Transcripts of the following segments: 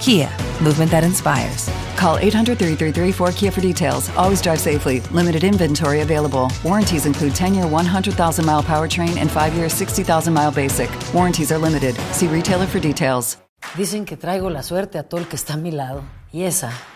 Kia, movement that inspires. Call 800 333 4KIA for details. Always drive safely. Limited inventory available. Warranties include 10 year 100,000 mile powertrain and 5 year 60,000 mile basic. Warranties are limited. See retailer for details. Dicen que traigo la suerte a todo el que está a mi lado. Y esa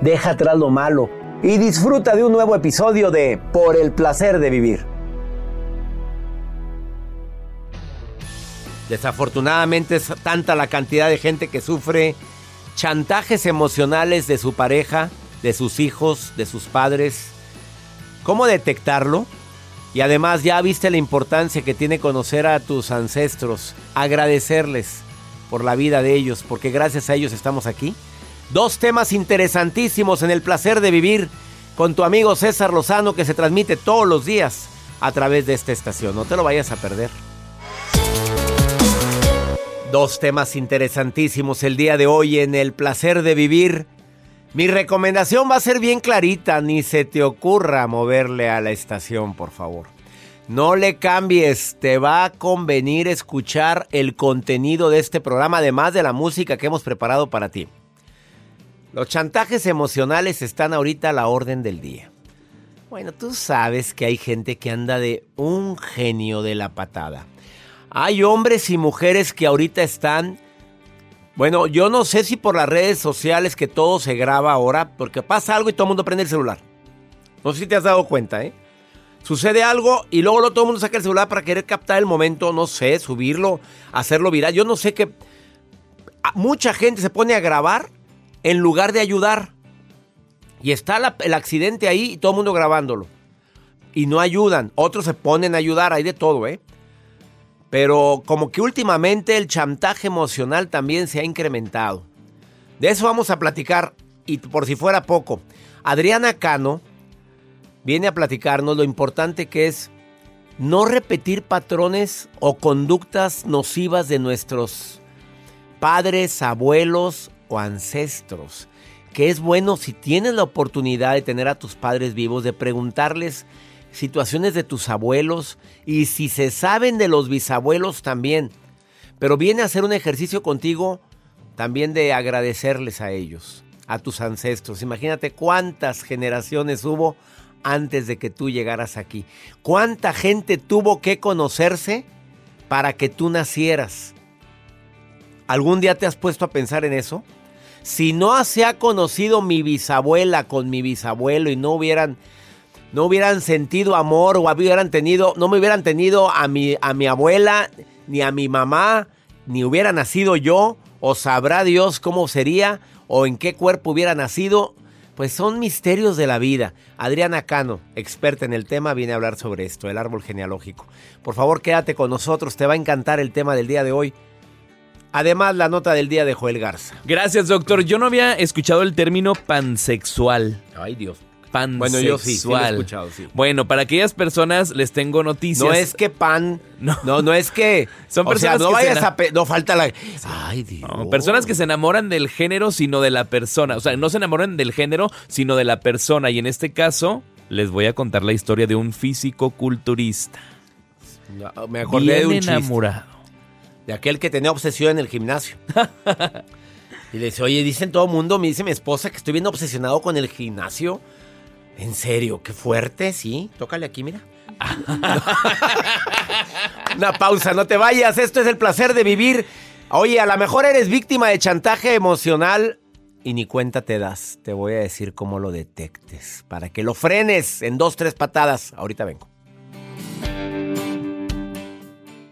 deja atrás lo malo y disfruta de un nuevo episodio de Por el placer de vivir. Desafortunadamente es tanta la cantidad de gente que sufre chantajes emocionales de su pareja, de sus hijos, de sus padres. ¿Cómo detectarlo? Y además ya viste la importancia que tiene conocer a tus ancestros, agradecerles por la vida de ellos, porque gracias a ellos estamos aquí. Dos temas interesantísimos en el placer de vivir con tu amigo César Lozano que se transmite todos los días a través de esta estación. No te lo vayas a perder. Dos temas interesantísimos el día de hoy en el placer de vivir. Mi recomendación va a ser bien clarita, ni se te ocurra moverle a la estación, por favor. No le cambies, te va a convenir escuchar el contenido de este programa, además de la música que hemos preparado para ti. Los chantajes emocionales están ahorita a la orden del día. Bueno, tú sabes que hay gente que anda de un genio de la patada. Hay hombres y mujeres que ahorita están... Bueno, yo no sé si por las redes sociales que todo se graba ahora, porque pasa algo y todo el mundo prende el celular. No sé si te has dado cuenta, ¿eh? Sucede algo y luego todo el mundo saca el celular para querer captar el momento, no sé, subirlo, hacerlo viral. Yo no sé qué... Mucha gente se pone a grabar en lugar de ayudar. Y está el accidente ahí y todo el mundo grabándolo. Y no ayudan. Otros se ponen a ayudar, hay de todo, ¿eh? Pero como que últimamente el chantaje emocional también se ha incrementado. De eso vamos a platicar. Y por si fuera poco, Adriana Cano viene a platicarnos lo importante que es no repetir patrones o conductas nocivas de nuestros padres, abuelos ancestros. Que es bueno si tienes la oportunidad de tener a tus padres vivos, de preguntarles situaciones de tus abuelos y si se saben de los bisabuelos también. Pero viene a hacer un ejercicio contigo también de agradecerles a ellos, a tus ancestros. Imagínate cuántas generaciones hubo antes de que tú llegaras aquí. Cuánta gente tuvo que conocerse para que tú nacieras. ¿Algún día te has puesto a pensar en eso? Si no se ha conocido mi bisabuela con mi bisabuelo y no hubieran no hubieran sentido amor o hubieran tenido, no me hubieran tenido a mi, a mi abuela, ni a mi mamá, ni hubiera nacido yo, o sabrá Dios cómo sería, o en qué cuerpo hubiera nacido, pues son misterios de la vida. Adriana Cano, experta en el tema, viene a hablar sobre esto, el árbol genealógico. Por favor, quédate con nosotros, te va a encantar el tema del día de hoy. Además, la nota del día de Joel Garza. Gracias, doctor. Yo no había escuchado el término pansexual. Ay, Dios pansexual. Bueno, yo sí, sí lo he escuchado, sí. Bueno, para aquellas personas les tengo noticias. No es que pan, no, no, es que son personas o sea, no que vayas se a pe- no falta la Ay, Dios. No, personas que se enamoran del género sino de la persona. O sea, no se enamoran del género sino de la persona. Y en este caso, les voy a contar la historia de un físico culturista. No, Me acordé de Bien un chiste, enamorado. De aquel que tenía obsesión en el gimnasio. y le dice, "Oye, dicen todo el mundo, me dice mi esposa que estoy bien obsesionado con el gimnasio." En serio, qué fuerte, sí. Tócale aquí, mira. Una pausa, no te vayas. Esto es el placer de vivir. Oye, a lo mejor eres víctima de chantaje emocional y ni cuenta te das. Te voy a decir cómo lo detectes. Para que lo frenes en dos, tres patadas. Ahorita vengo.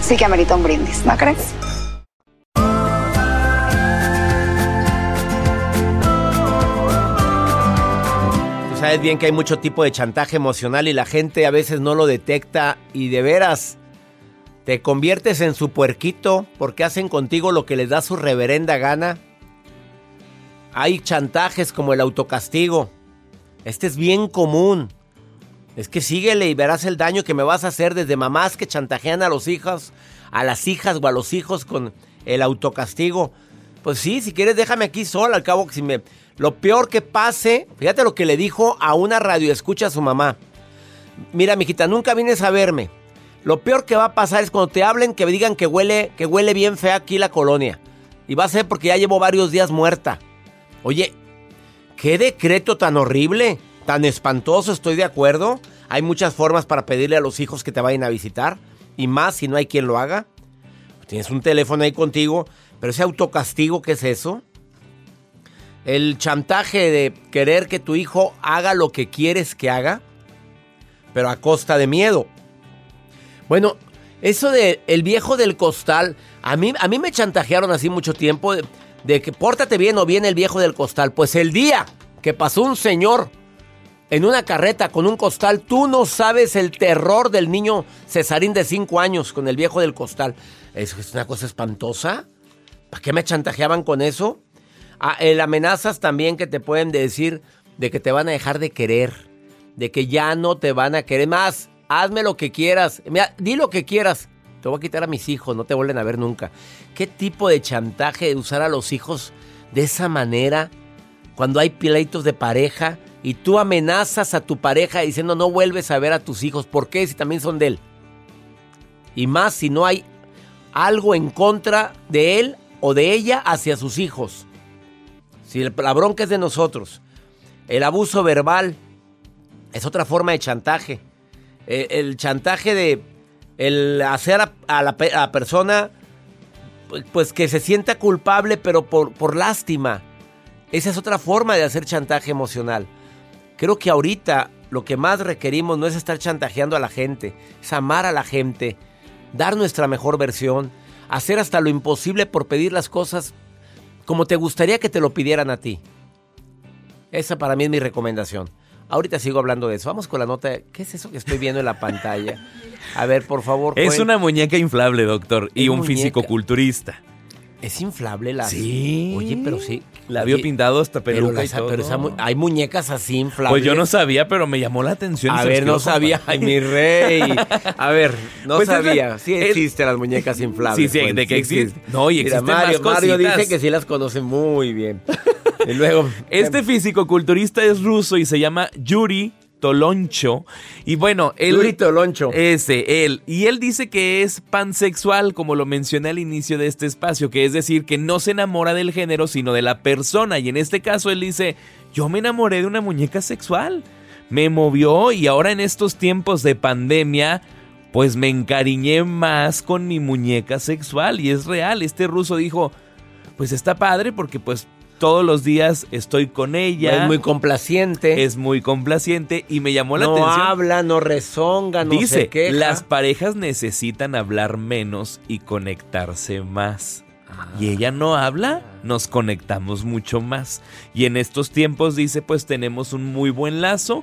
sí que amerita un brindis, ¿no crees? Tú sabes bien que hay mucho tipo de chantaje emocional y la gente a veces no lo detecta y de veras te conviertes en su puerquito porque hacen contigo lo que les da su reverenda gana. Hay chantajes como el autocastigo. Este es bien común. Es que síguele y verás el daño que me vas a hacer desde mamás que chantajean a los hijos, a las hijas o a los hijos con el autocastigo. Pues sí, si quieres déjame aquí sola, al cabo si me lo peor que pase, fíjate lo que le dijo a una radio escucha a su mamá. Mira, mijita, nunca vienes a verme. Lo peor que va a pasar es cuando te hablen que me digan que huele que huele bien fea aquí la colonia. Y va a ser porque ya llevo varios días muerta. Oye, ¿qué decreto tan horrible? Tan espantoso, estoy de acuerdo. Hay muchas formas para pedirle a los hijos que te vayan a visitar. Y más si no hay quien lo haga. Tienes un teléfono ahí contigo. Pero ese autocastigo, ¿qué es eso? El chantaje de querer que tu hijo haga lo que quieres que haga. Pero a costa de miedo. Bueno, eso de el viejo del costal. A mí, a mí me chantajearon así mucho tiempo. De, de que pórtate bien o bien el viejo del costal. Pues el día que pasó un señor en una carreta con un costal, tú no sabes el terror del niño Cesarín de 5 años con el viejo del costal. ¿Eso es una cosa espantosa? ¿Para qué me chantajeaban con eso? Ah, el amenazas también que te pueden decir de que te van a dejar de querer, de que ya no te van a querer más. Hazme lo que quieras, di lo que quieras. Te voy a quitar a mis hijos, no te vuelven a ver nunca. ¿Qué tipo de chantaje de usar a los hijos de esa manera? Cuando hay pleitos de pareja y tú amenazas a tu pareja diciendo no vuelves a ver a tus hijos. ¿Por qué? Si también son de él. Y más si no hay algo en contra de él o de ella hacia sus hijos. Si la bronca es de nosotros. El abuso verbal es otra forma de chantaje. Eh, El, chantaje de el hacer a, la, a la persona pues que se sienta culpable pero por, por lástima. Esa es otra forma de hacer chantaje emocional. Creo que ahorita lo que más requerimos no es estar chantajeando a la gente, es amar a la gente, dar nuestra mejor versión, hacer hasta lo imposible por pedir las cosas como te gustaría que te lo pidieran a ti. Esa para mí es mi recomendación. Ahorita sigo hablando de eso. Vamos con la nota. ¿Qué es eso que estoy viendo en la pantalla? A ver, por favor. Es una muñeca inflable, doctor, y un muñeca. físico-culturista. Es inflable la. Sí. Oye, pero sí. Labio Oye, pintado hasta pero peluca la- y todo. pero esa mu- hay muñecas así inflables. Pues yo no sabía, pero me llamó la atención. A ver, no sabía. Ay, mi rey. A ver, no Pues es sabía. la- sí existen las muñecas inflables. Sí, sí, Joel, de que sí existen. No, y Mira, existen Mario, más Mario dice que sí las conoce muy bien. Y luego. Este físico-culturista es ruso y se llama Yuri Toloncho. Y bueno, él. Yuri Toloncho. Ese, él. Y él dice que es pansexual, como lo mencioné al inicio de este espacio, que es decir, que no se enamora del género, sino de la persona. Y en este caso él dice: Yo me enamoré de una muñeca sexual. Me movió y ahora en estos tiempos de pandemia. Pues me encariñé más con mi muñeca sexual y es real. Este ruso dijo, pues está padre porque pues todos los días estoy con ella. Es muy complaciente. Es muy complaciente y me llamó la no atención. habla, no rezonga, no Dice, se queja. las parejas necesitan hablar menos y conectarse más. Y ella no habla, nos conectamos mucho más. Y en estos tiempos dice, pues tenemos un muy buen lazo.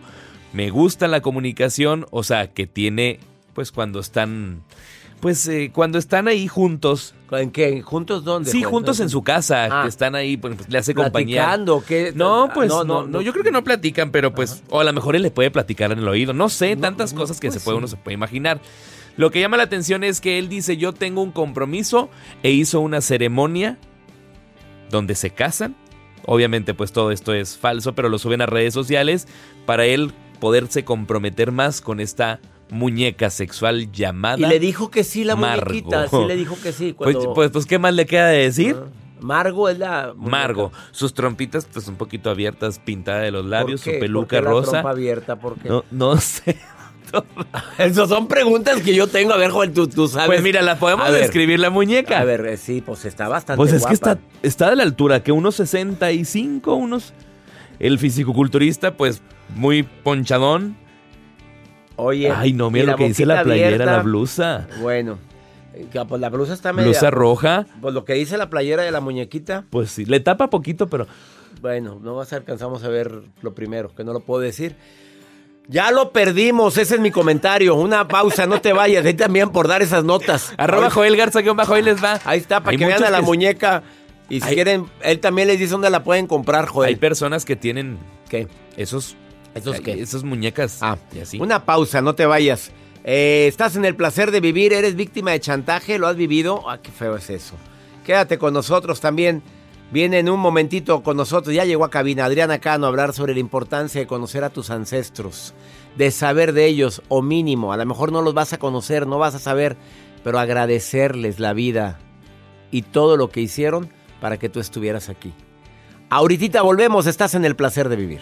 Me gusta la comunicación, o sea, que tiene, pues cuando están, pues eh, cuando están ahí juntos. ¿En qué? ¿Juntos dónde? Sí, juntos en su casa, Ah. que están ahí, pues, pues, le hace compañía. ¿Platicando? ¿Qué? No, pues No, no, no, yo creo que no platican, pero pues, o a lo mejor él le puede platicar en el oído. No sé, tantas cosas que pues se puede, sí. uno se puede imaginar. Lo que llama la atención es que él dice, yo tengo un compromiso e hizo una ceremonia donde se casan. Obviamente pues todo esto es falso, pero lo suben a redes sociales para él poderse comprometer más con esta muñeca sexual llamada Y le dijo que sí la Margo. muñequita. Sí le dijo que sí. Pues, Cuando... pues, pues, ¿qué más le queda de decir? Margo es la. muñeca. Margo, sus trompitas pues un poquito abiertas, pintada de los ¿Por labios, qué? su ¿Por peluca qué la rosa. trompa abierta? ¿Por qué? No, no sé. Esas son preguntas que yo tengo. A ver, Joel, tú, tú sabes. Pues mira, la podemos A ver. describir la muñeca. A ver, eh, sí, pues está bastante pues es que está, está de la altura, que unos 65, unos... El fisicoculturista, pues muy ponchadón. Oye. Ay, no, mira lo que dice la playera, abierta. la blusa. Bueno, eh, que, pues la blusa está media. Blusa roja. Pues lo que dice la playera de la muñequita. Pues sí, le tapa poquito, pero... Bueno, no a alcanzamos a ver lo primero, que no lo puedo decir. Ya lo perdimos, ese es mi comentario. Una pausa, no te vayas. Ahí también por dar esas notas. Arroba Joel Garza, guion bajo, ahí les va. Ahí está, para Hay que vean a la que- muñeca. Y si Hay- quieren, él también les dice dónde la pueden comprar, Joel. Hay personas que tienen ¿Qué? esos... ¿Esos qué? Esas muñecas. Ah, y así. Una pausa, no te vayas. Eh, estás en el placer de vivir, eres víctima de chantaje, lo has vivido. Ah, qué feo es eso. Quédate con nosotros también. Viene en un momentito con nosotros, ya llegó a cabina Adriana Cano a hablar sobre la importancia de conocer a tus ancestros, de saber de ellos, o mínimo, a lo mejor no los vas a conocer, no vas a saber, pero agradecerles la vida y todo lo que hicieron para que tú estuvieras aquí. Ahorita volvemos, estás en el placer de vivir.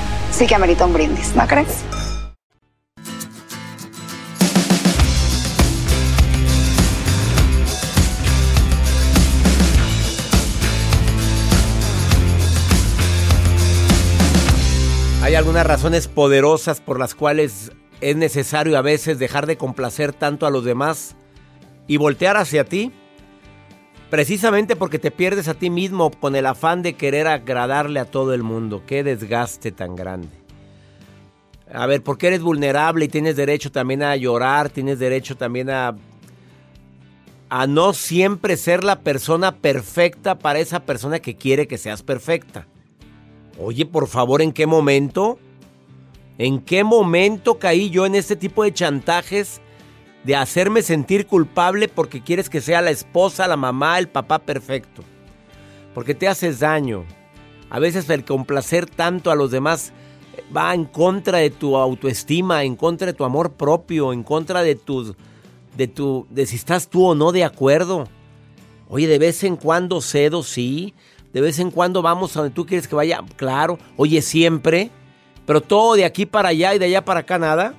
sí que amerita un brindis, ¿no crees? Hay algunas razones poderosas por las cuales es necesario a veces dejar de complacer tanto a los demás y voltear hacia ti. Precisamente porque te pierdes a ti mismo con el afán de querer agradarle a todo el mundo. Qué desgaste tan grande. A ver, porque eres vulnerable y tienes derecho también a llorar, tienes derecho también a a no siempre ser la persona perfecta para esa persona que quiere que seas perfecta. Oye, por favor, ¿en qué momento? ¿En qué momento caí yo en este tipo de chantajes de hacerme sentir culpable porque quieres que sea la esposa, la mamá, el papá perfecto? Porque te haces daño. A veces el complacer tanto a los demás va en contra de tu autoestima, en contra de tu amor propio, en contra de tu de tu de si estás tú o no de acuerdo. Oye, de vez en cuando cedo, sí. De vez en cuando vamos a donde tú quieres que vaya, claro. Oye, siempre. Pero todo de aquí para allá y de allá para acá nada.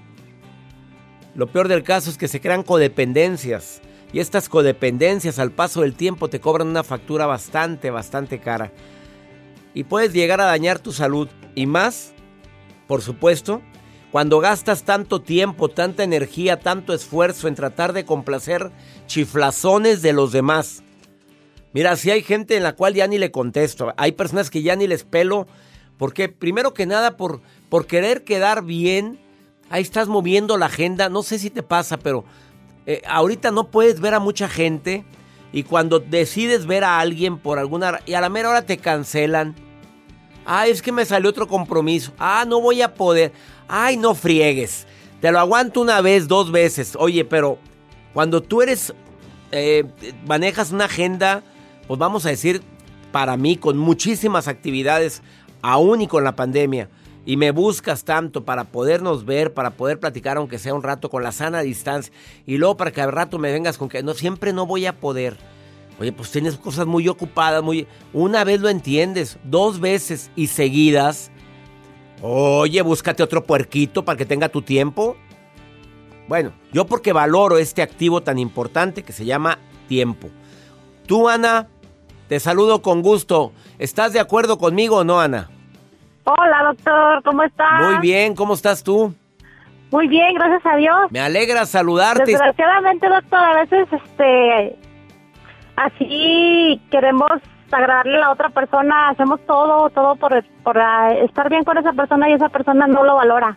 Lo peor del caso es que se crean codependencias. Y estas codependencias al paso del tiempo te cobran una factura bastante, bastante cara. Y puedes llegar a dañar tu salud. Y más, por supuesto, cuando gastas tanto tiempo, tanta energía, tanto esfuerzo en tratar de complacer chiflazones de los demás. Mira, si hay gente en la cual ya ni le contesto. Hay personas que ya ni les pelo. Porque primero que nada, por, por querer quedar bien, ahí estás moviendo la agenda. No sé si te pasa, pero eh, ahorita no puedes ver a mucha gente. Y cuando decides ver a alguien por alguna... Y a la mera hora te cancelan. Ah, es que me salió otro compromiso. Ah, no voy a poder. Ay, no friegues. Te lo aguanto una vez, dos veces. Oye, pero cuando tú eres... eh, manejas una agenda pues vamos a decir, para mí, con muchísimas actividades, aún y con la pandemia, y me buscas tanto para podernos ver, para poder platicar, aunque sea un rato, con la sana distancia, y luego para que al rato me vengas con que no, siempre no voy a poder. Oye, pues tienes cosas muy ocupadas, muy... Una vez lo entiendes, dos veces y seguidas. Oye, búscate otro puerquito para que tenga tu tiempo. Bueno, yo porque valoro este activo tan importante que se llama tiempo. Tú, Ana, te saludo con gusto. ¿Estás de acuerdo conmigo o no, Ana? Hola, doctor, ¿cómo estás? Muy bien, ¿cómo estás tú? Muy bien, gracias a Dios. Me alegra saludarte. Desgraciadamente, doctor, a veces, este, así queremos agradarle a la otra persona, hacemos todo, todo por, por estar bien con esa persona y esa persona no lo valora.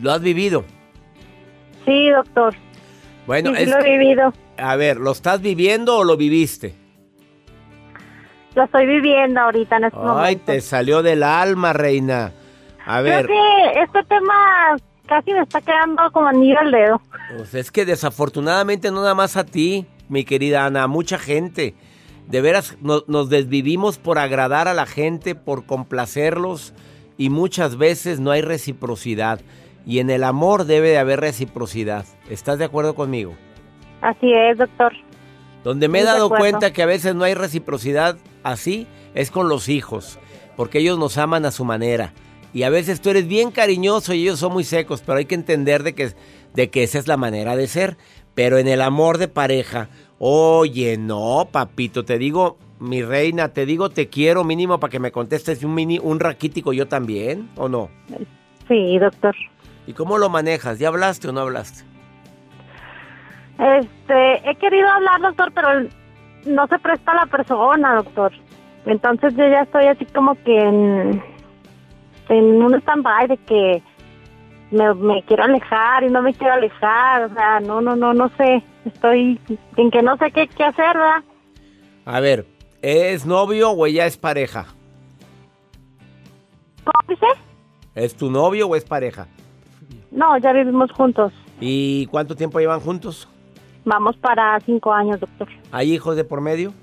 ¿Lo has vivido? Sí, doctor. Bueno, Sí, sí es lo he vivido. A ver, ¿lo estás viviendo o lo viviste? Lo estoy viviendo ahorita en este Ay, momento. te salió del alma, reina. A Creo ver, que este tema casi me está quedando como anillo al dedo. pues es que desafortunadamente no nada más a ti, mi querida Ana, a mucha gente. De veras, no- nos desvivimos por agradar a la gente, por complacerlos y muchas veces no hay reciprocidad. Y en el amor debe de haber reciprocidad. ¿Estás de acuerdo conmigo? Así es, doctor. Donde me he Muy dado cuenta que a veces no hay reciprocidad así es con los hijos, porque ellos nos aman a su manera. Y a veces tú eres bien cariñoso y ellos son muy secos, pero hay que entender de que, de que esa es la manera de ser. Pero en el amor de pareja, oye, no, papito, te digo, mi reina, te digo te quiero mínimo para que me contestes un mini, un raquítico yo también, ¿o no? Sí, doctor. ¿Y cómo lo manejas? ¿Ya hablaste o no hablaste? Este, he querido hablar, doctor, pero no se presta la persona, doctor. Entonces yo ya estoy así como que en, en un stand-by de que me, me quiero alejar y no me quiero alejar. O sea, no, no, no, no sé. Estoy en que no sé qué, qué hacer, ¿verdad? A ver, ¿es novio o ella es pareja? ¿Cómo dice? ¿Es tu novio o es pareja? No, ya vivimos juntos. ¿Y cuánto tiempo llevan juntos? Vamos para cinco años, doctor. ¿Hay hijos de por medio?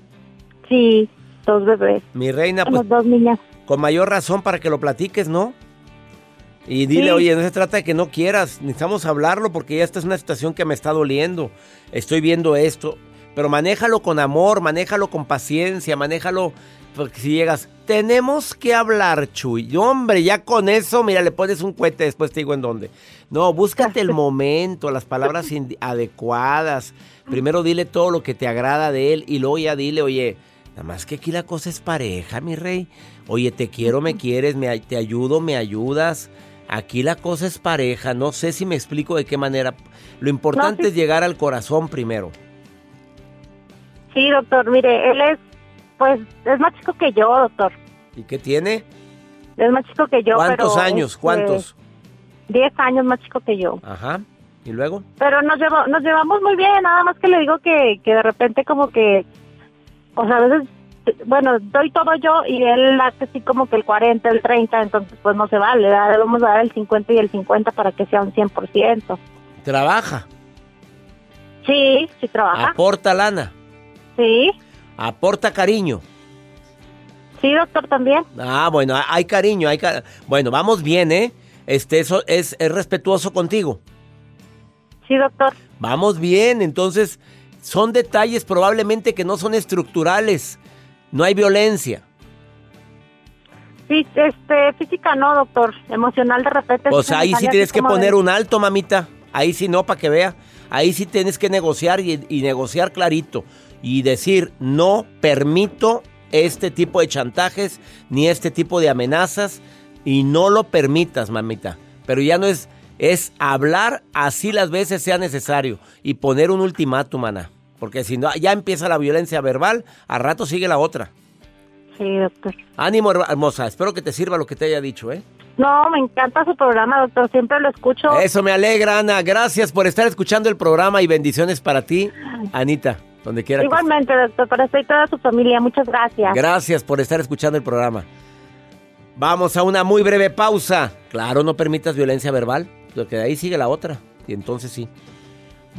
Sí, dos bebés. Mi reina, pues Somos dos niñas. con mayor razón para que lo platiques, ¿no? Y dile, Sí. oye, no se trata de que no quieras, necesitamos hablarlo porque ya esta es una situación que me está doliendo. Estoy viendo esto, pero manéjalo con amor, manéjalo con paciencia, manéjalo porque si llegas, tenemos que hablar, Chuy. Y, hombre, ya con eso, mira, le pones un cohete, después te digo en dónde. No, búscate el momento, las palabras adecuadas. Primero dile todo lo que te agrada de él y luego ya dile, oye, nada más que aquí la cosa es pareja, mi rey. Oye, te quiero, me quieres, me, te ayudo, me ayudas. Aquí la cosa es pareja, no sé si me explico de qué manera. Lo importante sí. es llegar al corazón primero. Sí, doctor, mire, él es, pues, es más chico que yo, doctor. ¿Y qué tiene? Es más chico que yo, ¿Cuántos pero, años? este, ¿Cuántos? Diez años más chico que yo. Ajá. ¿Y luego? Pero nos, llevo, nos llevamos muy bien, nada más que le digo que, que de repente como que, o sea, a veces, bueno, doy todo yo y él hace así como que el 40, el 30, entonces pues no se vale, le vamos a dar el 50 y el 50 para que sea un 100%. Trabaja, Sí, sí trabaja. aporta lana, Sí, aporta cariño. sí, doctor, también. Ah, bueno, hay cariño, hay ca- Bueno, vamos bien, ¿eh? Este, eso es, es respetuoso contigo. Sí, doctor. Vamos bien, entonces son detalles probablemente que no son estructurales. No hay violencia. Sí, este, física no, doctor. Emocional de repente. Pues ahí sí tienes que poner de- un alto, mamita. Ahí sí no, para que vea. Ahí sí tienes que negociar y, y negociar clarito. Y decir, no permito este tipo de chantajes ni este tipo de amenazas. Y no lo permitas, mamita. Pero ya no es, es hablar así las veces sea necesario. Y poner un ultimátum, mana. Porque si no, ya empieza la violencia verbal, a rato sigue la otra. Sí, doctor. Ánimo, her- hermosa. Espero que te sirva lo que te haya dicho, ¿eh? No, me encanta su programa, doctor. Siempre lo escucho. Eso me alegra, Ana. Gracias por estar escuchando el programa y bendiciones para ti, Anita, donde quiera que Igualmente, doctor, para usted y toda su familia. Muchas gracias. Gracias por estar escuchando el programa. Vamos a una muy breve pausa. Claro, no permitas violencia verbal, porque de ahí sigue la otra. Y entonces sí.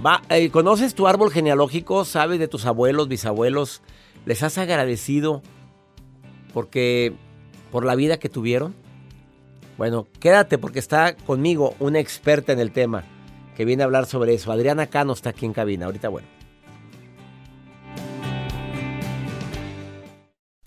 Va, eh, ¿Conoces tu árbol genealógico? ¿Sabes de tus abuelos, bisabuelos? ¿Les has agradecido porque por la vida que tuvieron? Bueno, quédate porque está conmigo una experta en el tema que viene a hablar sobre eso. Adriana Cano está aquí en cabina. Ahorita, bueno.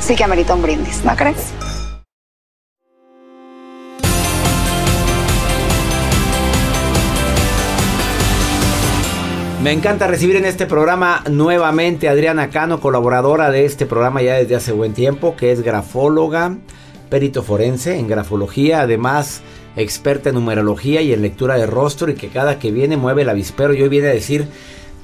sí que amerita un brindis, ¿no crees? Me encanta recibir en este programa nuevamente a Adriana Cano, colaboradora de este programa ya desde hace buen tiempo, que es grafóloga, perito forense en grafología, además experta en numerología y en lectura de rostro y que cada que viene mueve el avispero y hoy viene a decir,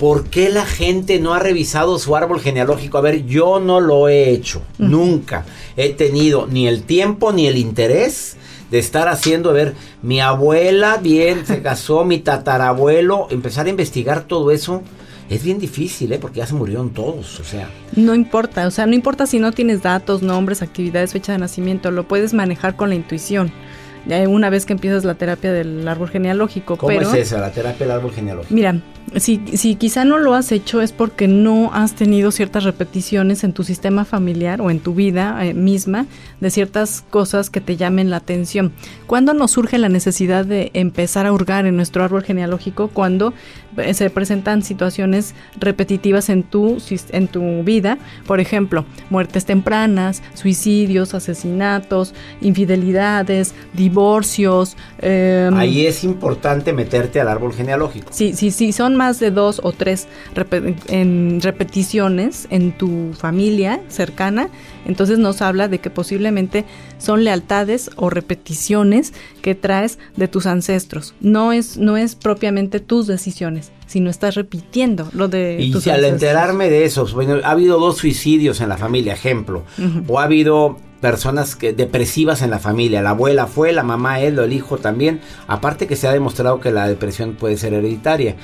¿por qué la gente no ha revisado su árbol genealógico? A ver, yo no lo he hecho, nunca he tenido ni el tiempo ni el interés de estar haciendo, a ver, mi abuela bien se casó, mi tatarabuelo, empezar a investigar todo eso. es bien difícil, ¿eh? Porque ya se murieron todos, o sea. No importa, o sea, no importa si no tienes datos, nombres, actividades, fecha de nacimiento, lo puedes manejar con la intuición una vez que empiezas la terapia del árbol genealógico. ¿Cómo es esa, la terapia del árbol genealógico? Mira, si, si quizá no lo has hecho es porque no has tenido ciertas repeticiones en tu sistema familiar o en tu vida eh, misma de ciertas cosas que te llamen la atención. ¿Cuándo nos surge la necesidad de empezar a hurgar en nuestro árbol genealógico? Cuando eh, se presentan situaciones repetitivas en tu, en tu vida, por ejemplo, muertes tempranas, suicidios, asesinatos, infidelidades, divorcios. Em, Ahí es importante meterte al árbol genealógico. Sí, sí, sí, son más de dos o tres en repeticiones en tu familia cercana, entonces nos habla de que posiblemente son lealtades o repeticiones que traes de tus ancestros. No es, no es propiamente tus decisiones, sino estás repitiendo lo de y tus si al enterarme de eso, bueno, ha habido dos suicidios en la familia, ejemplo, o ha habido personas que, depresivas en la familia. La abuela fue, la mamá él, el hijo también. Aparte que se ha demostrado que la depresión puede ser hereditaria.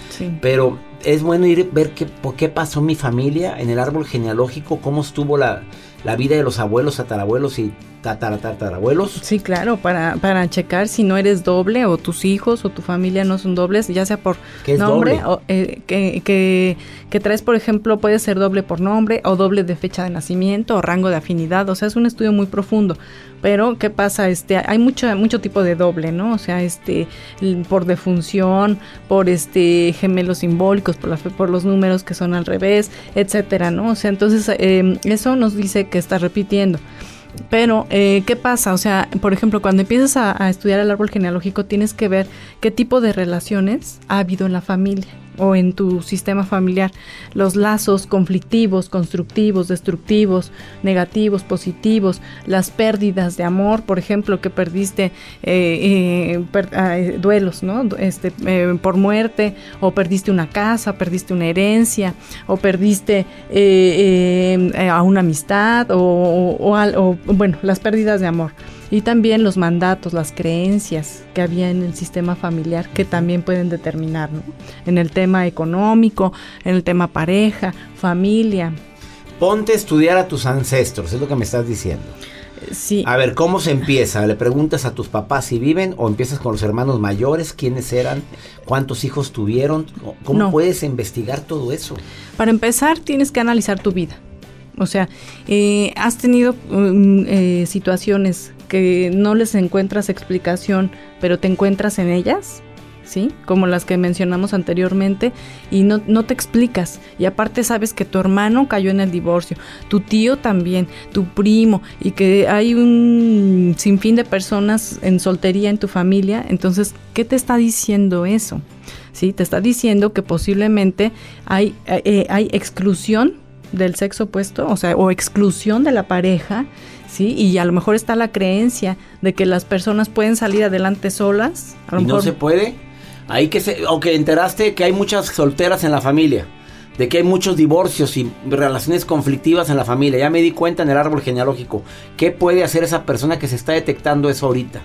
Pero es bueno ir ver qué, por qué pasó mi familia en el árbol genealógico, cómo estuvo la, la vida de los abuelos, tatarabuelos y tatarabuelos. Sí, claro, para, para checar si no eres doble o tus hijos o tu familia no son dobles, ya sea por nombre o eh, que, que, que, traes, por ejemplo, puede ser doble por nombre o doble de fecha de nacimiento o rango de afinidad, o sea, es un estudio muy profundo. Pero, ¿qué pasa? Este, hay mucho, mucho tipo de doble, ¿no? O sea, este, por defunción, por este, gemelos simbólicos, por, la, por los números que son al revés, etcétera, ¿no? O sea, entonces, eh, eso nos dice que está repitiendo. Pero, eh, ¿qué pasa? O sea, por ejemplo, cuando empiezas a, estudiar el árbol genealógico, tienes que ver qué tipo de relaciones ha habido en la familia o en tu sistema familiar, los lazos conflictivos, constructivos, destructivos, negativos, positivos, las pérdidas de amor, por ejemplo, que perdiste eh, eh, eh, duelos, ¿no? Este, por muerte, o perdiste una casa, perdiste una herencia, o perdiste a una amistad, o, o bueno, las pérdidas de amor y también los mandatos, las creencias que había en el sistema familiar que también pueden determinar, ¿no? En el tema económico, en el tema pareja, familia. Ponte a estudiar a tus ancestros, es lo que me estás diciendo. Sí. A ver, ¿cómo se empieza? ¿Le preguntas a tus papás si viven o empiezas con los hermanos mayores? ¿Quiénes eran? ¿Cuántos hijos tuvieron? ¿Cómo puedes investigar todo eso? Para empezar, tienes que analizar tu vida. O sea, eh, has tenido mm, eh, situaciones que no les encuentras explicación, pero te encuentras en ellas, ¿sí? Como las que mencionamos anteriormente, y no, no te explicas. Y aparte sabes que tu hermano cayó en el divorcio, tu tío también, tu primo, y que hay un sinfín de personas en soltería en tu familia. Entonces, ¿qué te está diciendo eso? ¿Sí? Te está diciendo que posiblemente hay, eh, hay exclusión del sexo opuesto, o sea, o exclusión de la pareja, ¿sí? Y a lo mejor está la creencia de que las personas pueden salir adelante solas. ¿Y no se puede? Ahí que se, o que enteraste que hay muchas solteras en la familia, de que hay muchos divorcios y relaciones conflictivas en la familia. Ya me di cuenta en el árbol genealógico. ¿Qué puede hacer esa persona que se está detectando eso ahorita?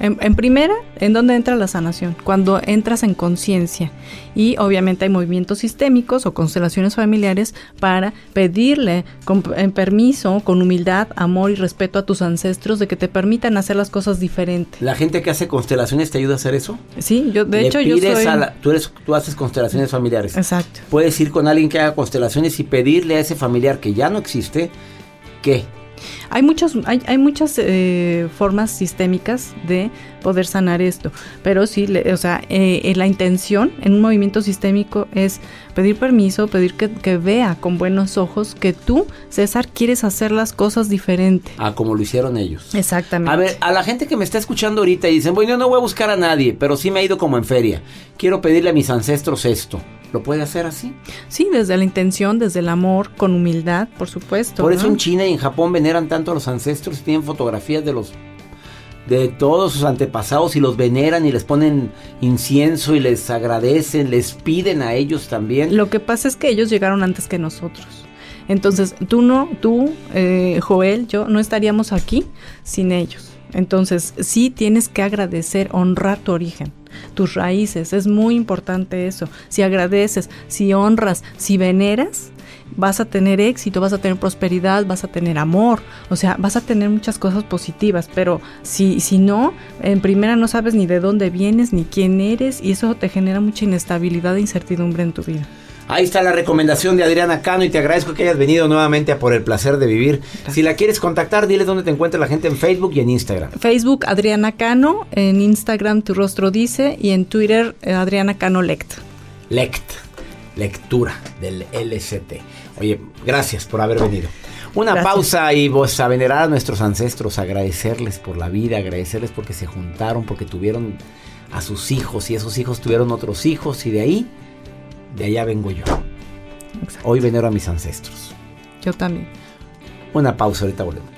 En, primera, ¿en dónde entra la sanación? Cuando entras en conciencia. Y obviamente hay movimientos sistémicos o constelaciones familiares para pedirle con en permiso, con humildad, amor y respeto a tus ancestros de que te permitan hacer las cosas diferentes. ¿La gente que hace constelaciones te ayuda a hacer eso? Sí, yo de hecho yo soy... tú, eres, tú haces constelaciones familiares. Exacto. Puedes ir con alguien que haga constelaciones y pedirle a ese familiar que ya no existe que hay, muchos, hay, hay muchas eh, formas sistémicas de poder sanar esto, pero sí, o sea, eh, la intención en un movimiento sistémico es pedir permiso, pedir que, que, vea con buenos ojos que tú, César, quieres hacer las cosas diferente. Ah, como lo hicieron ellos. Exactamente. A ver, a la gente que me está escuchando ahorita y dicen, bueno, yo no voy a buscar a nadie, pero sí me ha ido como en feria. Quiero pedirle a mis ancestros esto. ¿Lo puede hacer así? Sí, desde la intención, desde el amor, con humildad, por supuesto. Por eso en China y en Japón veneran tanto a los ancestros tienen fotografías de los de todos sus antepasados y los veneran y les ponen incienso y les agradecen, les piden a ellos también. Lo que pasa es que ellos llegaron antes que nosotros. Entonces, tú no, tú, eh, Joel, yo no estaríamos aquí sin ellos. Entonces, sí tienes que agradecer, honrar tu origen, tus raíces. Es muy importante eso. Si agradeces, si honras, si veneras, vas a tener éxito, vas a tener prosperidad, vas a tener amor, o sea, vas a tener muchas cosas positivas, pero si, si no, en primera no sabes ni de dónde vienes, ni quién eres, y eso te genera mucha inestabilidad e incertidumbre en tu vida. Ahí está la recomendación de Adriana Cano y te agradezco que hayas venido nuevamente a Por el Placer de Vivir. Si la quieres contactar, dile dónde te encuentra la gente en Facebook y en Instagram. Facebook Adriana Cano, en Instagram Tu Rostro Dice y en Twitter eh, Adriana Cano Lect. Lect, lectura del LCT. Oye, gracias por haber venido. Una pausa y vos a venerar a nuestros ancestros, agradecerles por la vida, agradecerles porque se juntaron, porque tuvieron a sus hijos y esos hijos tuvieron otros hijos y de ahí de allá vengo yo. Hoy venero a mis ancestros. Yo también. Una pausa, ahorita volvemos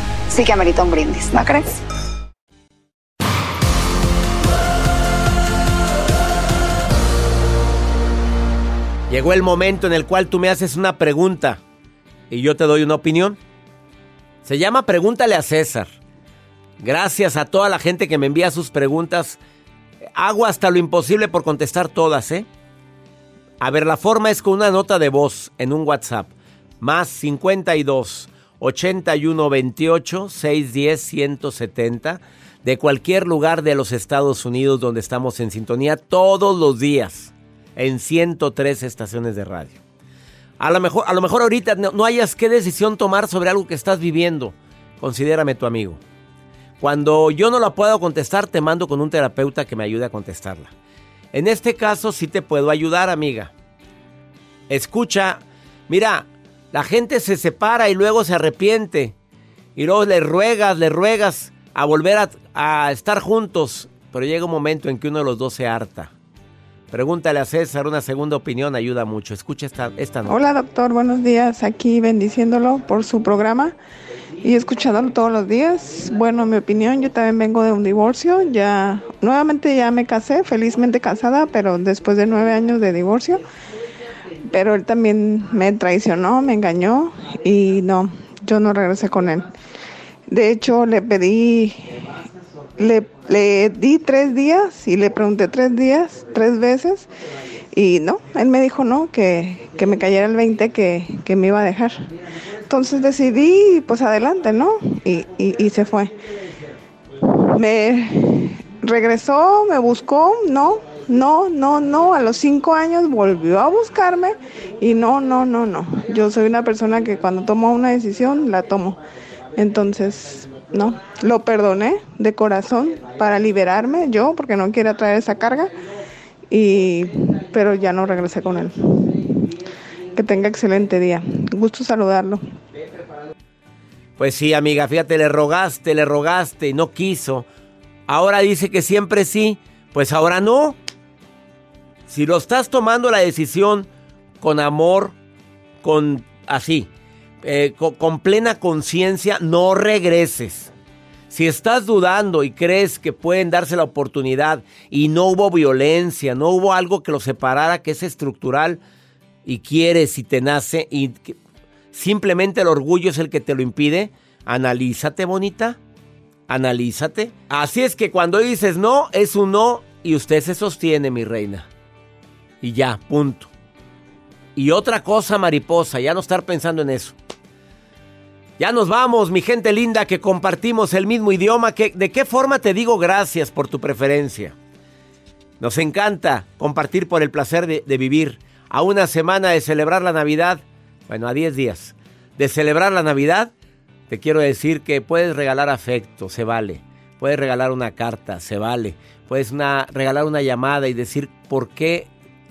sí que amerita un brindis, ¿no crees? Llegó el momento en el cual tú me haces una pregunta y yo te doy una opinión. Se llama Pregúntale a César. Gracias a toda la gente que me envía sus preguntas. Hago hasta lo imposible por contestar todas, ¿eh? A ver, la forma es con una nota de voz en un WhatsApp. Más 52 81 28 610 170 de cualquier lugar de los Estados Unidos donde estamos en sintonía todos los días en 103 estaciones de radio. A lo mejor, a lo mejor ahorita no, no hayas qué decisión tomar sobre algo que estás viviendo. Considérame tu amigo. Cuando yo no la puedo contestar, te mando con un terapeuta que me ayude a contestarla. En este caso sí te puedo ayudar, amiga. Escucha, mira, la gente se separa y luego se arrepiente. Y luego le ruegas, le ruegas a volver a, estar juntos. Pero llega un momento en que uno de los dos se harta. Pregúntale a César, una segunda opinión ayuda mucho. Escucha esta, esta nota. Hola doctor, buenos días. Aquí bendiciéndolo por su programa y escuchándolo todos los días. Bueno, mi opinión, yo también vengo de un divorcio. Ya, nuevamente ya me casé, felizmente casada, pero después de nueve años de divorcio. Pero él también me traicionó, me engañó y no, yo no regresé con él. De hecho, le pedí, le, le di tres días y le pregunté tres días, tres veces. Y no, él me dijo no, que, que me cayera el 20, que, que me iba a dejar. Entonces decidí, pues adelante, ¿no? Y, y, y se fue. Me regresó, me buscó, no, no, no, no. A los cinco años volvió a buscarme y no, no, no, no. Yo soy una persona que cuando tomo una decisión, la tomo. Entonces, no, lo perdoné de corazón para liberarme yo, porque no quiero traer esa carga, y, pero ya no regresé con él. Que tenga excelente día. Gusto saludarlo. Pues sí, amiga, fíjate, le rogaste, le rogaste no quiso. Ahora dice que siempre sí, pues ahora no. Si lo estás tomando la decisión con amor, con así, eh, con plena conciencia, no regreses. Si estás dudando y crees que pueden darse la oportunidad y no hubo violencia, no hubo algo que lo separara, que es estructural, y quieres y te nace y simplemente el orgullo es el que te lo impide, analízate bonita, analízate. Así es que cuando dices no, es un no y usted se sostiene, mi reina. Y ya, punto. Y otra cosa, mariposa, ya no estar pensando en eso. Ya nos vamos, mi gente linda, que compartimos el mismo idioma. Que, ¿De qué forma te digo gracias por tu preferencia? Nos encanta compartir por el placer de, vivir. A una semana de celebrar la Navidad, bueno, a 10 días de celebrar la Navidad, te quiero decir que puedes regalar afecto, se vale. Puedes regalar una carta, se vale. Puedes una, regalar una llamada y decir por qué